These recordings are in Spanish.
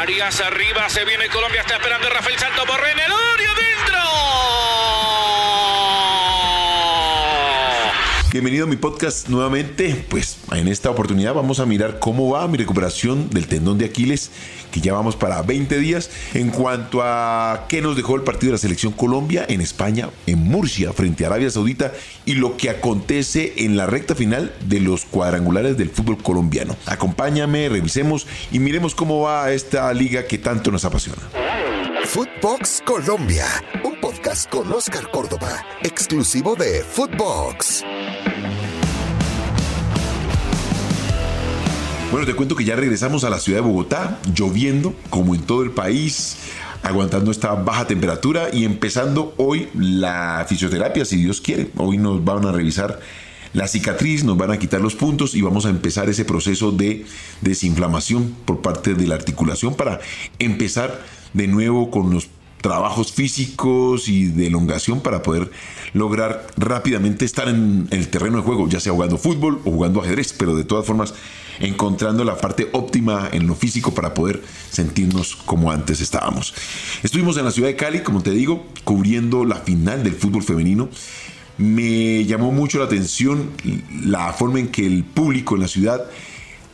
Arias arriba, se viene Colombia, está esperando Rafael Santos Borré en el área. Bienvenido a mi podcast nuevamente. Pues en esta oportunidad vamos a mirar cómo va mi recuperación del tendón de Aquiles, que ya vamos para 20 días. En cuanto a qué nos dejó el partido de la selección Colombia en España, en Murcia, frente a Arabia Saudita, y lo que acontece en la recta final de los cuadrangulares del fútbol colombiano. Acompáñame, revisemos y miremos cómo va esta liga que tanto nos apasiona. Footbox Colombia, un podcast con Oscar Córdoba, exclusivo de Footbox. Bueno, te cuento que ya regresamos a la ciudad de Bogotá, lloviendo como en todo el país, aguantando esta baja temperatura y empezando hoy la fisioterapia, si Dios quiere. Hoy nos van a revisar la cicatriz, nos van a quitar los puntos y vamos a empezar ese proceso de desinflamación por parte de la articulación para empezar de nuevo con los trabajos físicos y de elongación para poder lograr rápidamente estar en el terreno de juego, ya sea jugando fútbol o jugando ajedrez, pero de todas formas encontrando la parte óptima en lo físico para poder sentirnos como antes estábamos. Estuvimos en la ciudad de Cali, como te digo, cubriendo la final del fútbol femenino. Me llamó mucho la atención la forma en que el público en la ciudad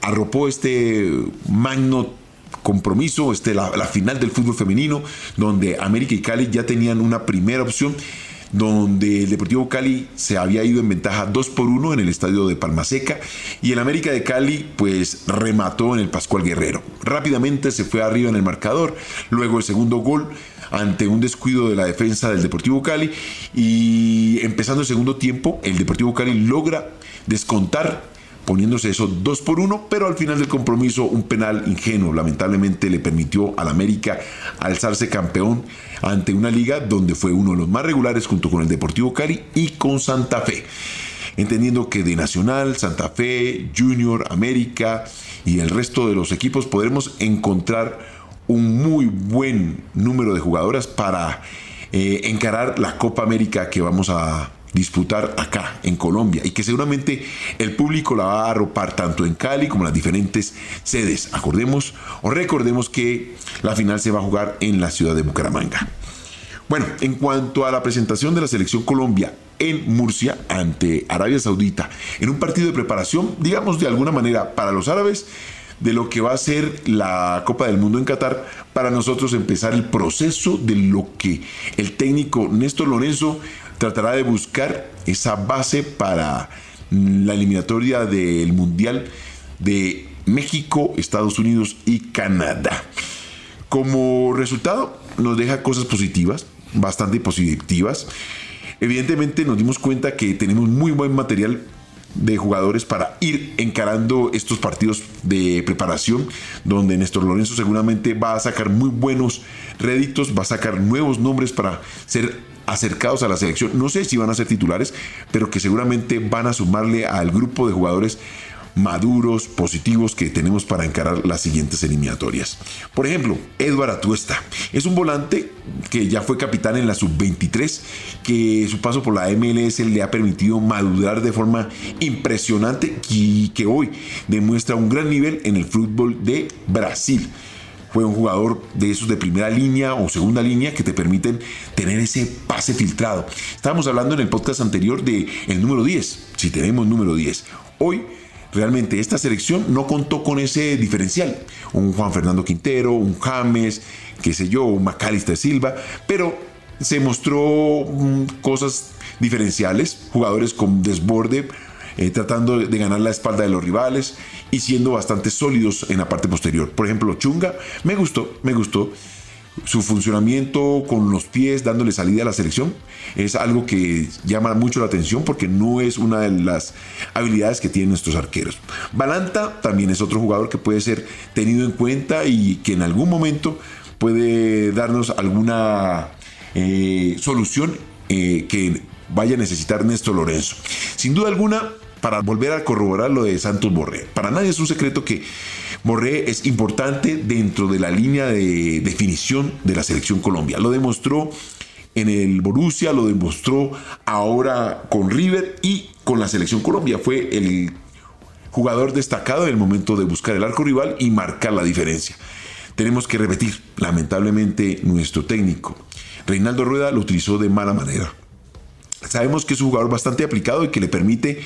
arropó este magno compromiso, este, la, la, final del fútbol femenino, donde América y Cali ya tenían una primera opción donde el Deportivo Cali se había ido en ventaja 2 por 1 en el estadio de Palmaseca y el América de Cali pues remató en el Pascual Guerrero. Rápidamente se fue arriba en el marcador, luego el segundo gol ante un descuido de la defensa del Deportivo Cali y empezando el segundo tiempo el Deportivo Cali logra descontar poniéndose eso 2 por 1, pero al final del compromiso un penal ingenuo lamentablemente le permitió al América alzarse campeón ante una liga donde fue uno de los más regulares junto con el Deportivo Cali y con Santa Fe. Entendiendo que de Nacional, Santa Fe, Junior, América y el resto de los equipos podremos encontrar un muy buen número de jugadoras para eh, encarar la Copa América que vamos a disputar acá en Colombia y que seguramente el público la va a arropar tanto en Cali como en las diferentes sedes. Acordemos o recordemos que la final se va a jugar en la ciudad de Bucaramanga. Bueno, en cuanto a la presentación de la selección Colombia en Murcia ante Arabia Saudita, en un partido de preparación, digamos de alguna manera, para los árabes, de lo que va a ser la Copa del Mundo en Qatar, para nosotros empezar el proceso de lo que el técnico Néstor Lorenzo tratará de buscar esa base para la eliminatoria del Mundial de México, Estados Unidos y Canadá. Como resultado, nos deja cosas positivas, bastante positivas. Evidentemente nos dimos cuenta que tenemos muy buen material de jugadores para ir encarando estos partidos de preparación, donde Néstor Lorenzo seguramente va a sacar muy buenos réditos, va a sacar nuevos nombres para ser acercados a la selección. No sé si van a ser titulares, pero que seguramente van a sumarle al grupo de jugadores maduros, positivos que tenemos para encarar las siguientes eliminatorias. Por ejemplo, Edward Atuesta es un volante que ya fue capitán en la sub-23, que su paso por la MLS le ha permitido madurar de forma impresionante y que hoy demuestra un gran nivel en el fútbol de Brasil fue un jugador de esos de primera línea o segunda línea que te permiten tener ese pase filtrado. Estábamos hablando en el podcast anterior de el número 10, si tenemos número 10. Hoy realmente esta selección no contó con ese diferencial. Un Juan Fernando Quintero, un James, qué sé yo, un Macalister Silva, pero se mostró mm, cosas diferenciales, jugadores con desborde, eh, tratando de ganar la espalda de los rivales y siendo bastante sólidos en la parte posterior. Por ejemplo, Chunga, me gustó, me gustó. Su funcionamiento con los pies dándole salida a la selección es algo que llama mucho la atención porque no es una de las habilidades que tienen nuestros arqueros. Balanta también es otro jugador que puede ser tenido en cuenta y que en algún momento puede darnos alguna eh, solución eh, que vaya a necesitar Néstor Lorenzo. Sin duda alguna, para volver a corroborar lo de Santos Borré. Para nadie es un secreto que Borré es importante dentro de la línea de definición de la selección Colombia. Lo demostró en el Borussia, lo demostró ahora con River y con la selección Colombia. Fue el jugador destacado en el momento de buscar el arco rival y marcar la diferencia. tenemos que repetir, lamentablemente, nuestro técnico. Reinaldo Rueda lo utilizó de mala manera. Sabemos que es un jugador bastante aplicado y que le permite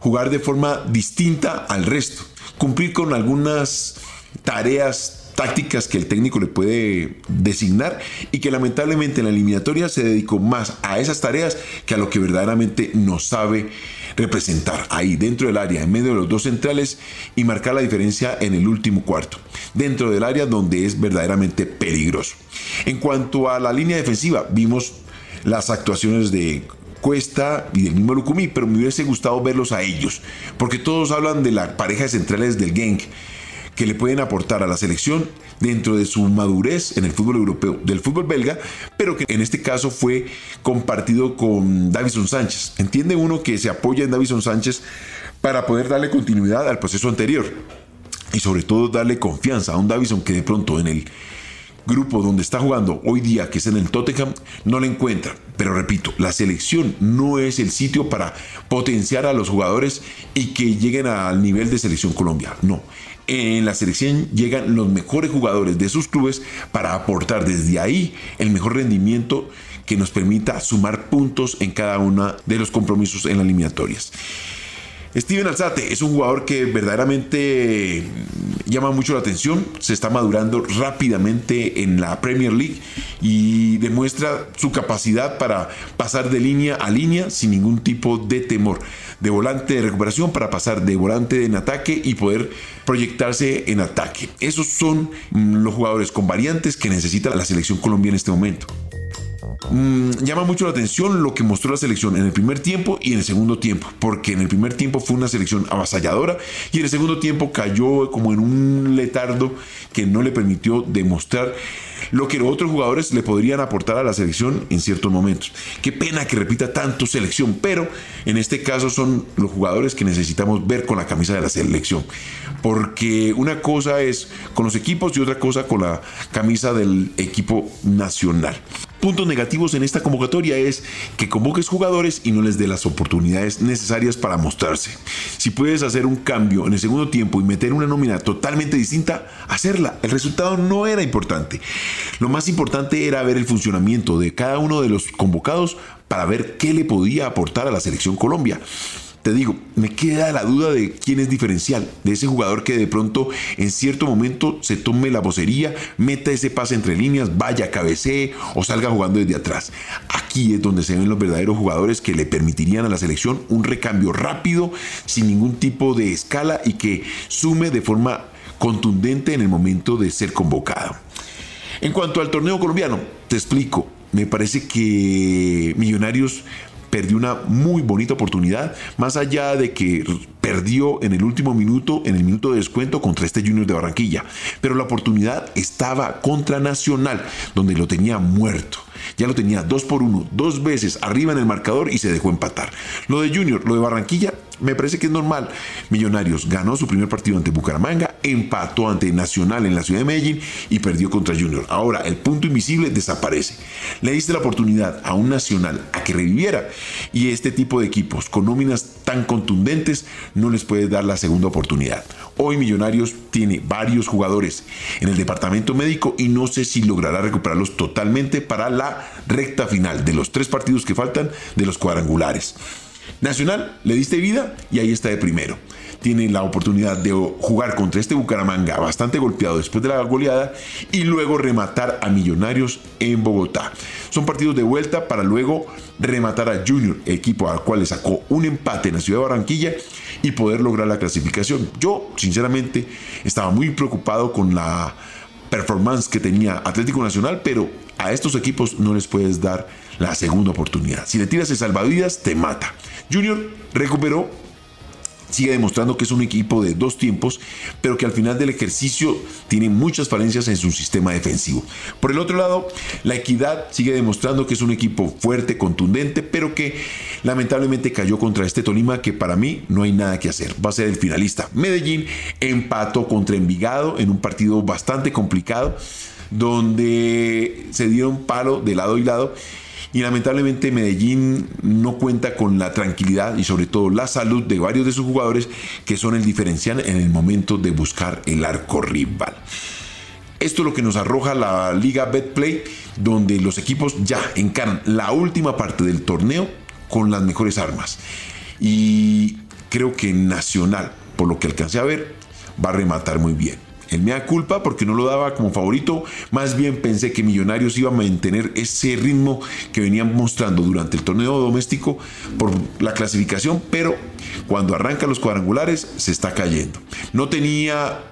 jugar de forma distinta al resto, cumplir con algunas tareas tácticas que el técnico le puede designar y que lamentablemente en la eliminatoria se dedicó más a esas tareas que a lo que verdaderamente nos sabe representar ahí dentro del área, en medio de los dos centrales y marcar la diferencia en el último cuarto, dentro del área donde es verdaderamente peligroso. En cuanto a la línea defensiva, vimos las actuaciones de Cuesta y del mismo Lucumí, pero me hubiese gustado verlos a ellos, porque todos hablan de la pareja de centrales del Genk que le pueden aportar a la selección dentro de su madurez en el fútbol europeo, del fútbol belga, pero que en este caso fue compartido con Davison Sánchez. Entiende uno que se apoya en Davison Sánchez para poder darle continuidad al proceso anterior y sobre todo darle confianza a un Davison que de pronto en el grupo donde está jugando hoy día, que es en el Tottenham, no le encuentra. Pero repito, la selección no es el sitio para potenciar a los jugadores y que lleguen al nivel de selección Colombia. No, en la selección llegan los mejores jugadores de sus clubes para aportar desde ahí el mejor rendimiento que nos permita sumar puntos en cada uno de los compromisos en las eliminatorias. Steven Alzate es un jugador que verdaderamente llama mucho la atención, se está madurando rápidamente en la Premier League y demuestra su capacidad para pasar de línea a línea sin ningún tipo de temor, de volante de recuperación para pasar de volante en ataque y poder proyectarse en ataque. Esos son los jugadores con variantes que necesita la selección colombiana en este momento. Mm, llama mucho la atención lo que mostró la selección en el primer tiempo y en el segundo tiempo, porque en el primer tiempo fue una selección avasalladora y en el segundo tiempo cayó como en un letardo que no le permitió demostrar lo que los otros jugadores le podrían aportar a la selección en ciertos momentos. Qué pena que repita tanto selección, pero en este caso son los jugadores que necesitamos ver con la camisa de la selección, porque una cosa es con los equipos y otra cosa con la camisa del equipo nacional puntos negativos en esta convocatoria es que convoques jugadores y no les dé las oportunidades necesarias para mostrarse. Si puedes hacer un cambio en el segundo tiempo y meter una nómina totalmente distinta, hacerla. El resultado no era importante. Lo más importante era ver el funcionamiento de cada uno de los convocados para ver qué le podía aportar a la selección Colombia te digo, me queda la duda de quién es diferencial, de ese jugador que de pronto en cierto momento se tome la vocería, meta ese pase entre líneas, vaya, cabecee o salga jugando desde atrás. Aquí es donde se ven los verdaderos jugadores que le permitirían a la selección un recambio rápido, sin ningún tipo de escala y que sume de forma contundente en el momento de ser convocado. En cuanto al torneo colombiano, te explico, me parece que Millonarios perdió una muy bonita oportunidad, más allá de que perdió en el último minuto, en el minuto de descuento contra este Junior de Barranquilla. Pero la oportunidad estaba contra Nacional, donde lo tenía muerto. Ya lo tenía dos por uno, dos veces arriba en el marcador y se dejó empatar. Lo de Junior, lo de Barranquilla, me parece que es normal. Millonarios ganó su primer partido ante Bucaramanga, empató ante Nacional en la ciudad de Medellín y perdió contra Junior. Ahora el punto invisible desaparece. Le diste la oportunidad a un Nacional a que reviviera y este tipo de equipos con nóminas tan contundentes no les puede dar la segunda oportunidad. Hoy Millonarios tiene varios jugadores en el departamento médico y no sé si logrará recuperarlos totalmente para la recta final de los tres partidos que faltan de los cuadrangulares. Nacional, le diste vida y ahí está de primero. Tiene la oportunidad de jugar contra este Bucaramanga bastante golpeado después de la goleada y luego rematar a Millonarios en Bogotá. Son partidos de vuelta para luego rematar a Junior, equipo al cual le sacó un empate en la ciudad de Barranquilla y poder lograr la clasificación. Yo, sinceramente, estaba muy preocupado con la performance que tenía Atlético Nacional, pero a estos equipos no les puedes dar la segunda oportunidad. Si le tiras el salvavidas, te mata. Junior recuperó sigue demostrando que es un equipo de dos tiempos, pero que al final del ejercicio tiene muchas falencias en su sistema defensivo. Por el otro lado, la equidad sigue demostrando que es un equipo fuerte, contundente, pero que lamentablemente cayó contra este Tolima que para mí no hay nada que hacer. Va a ser el finalista. Medellín empató contra Envigado en un partido bastante complicado, donde se dieron palo de lado y lado y lamentablemente Medellín no cuenta con la tranquilidad y sobre todo la salud de varios de sus jugadores que son el diferencial en el momento de buscar el arco rival. Esto es lo que nos arroja la Liga Betplay, donde los equipos ya encaran la última parte del torneo con las mejores armas. Y creo que Nacional, por lo que alcancé a ver, va a rematar muy bien. Él me da culpa porque no lo daba como favorito. Más bien pensé que Millonarios iba a mantener ese ritmo que venían mostrando durante el torneo doméstico por la clasificación, pero cuando arranca los cuadrangulares se está cayendo. No tenía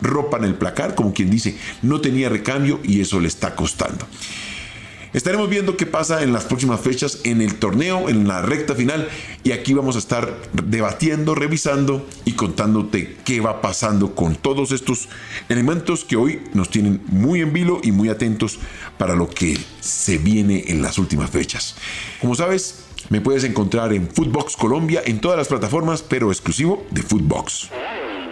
ropa en el placar, como quien dice, no tenía recambio y eso le está costando. Estaremos viendo qué pasa en las próximas fechas en el torneo, en la recta final, y aquí vamos a estar debatiendo, revisando y contándote qué va pasando con todos estos elementos que hoy nos tienen muy en vilo y muy atentos para lo que se viene en las últimas fechas. Como sabes, me puedes encontrar en Footbox Colombia en todas las plataformas, pero exclusivo de Footbox.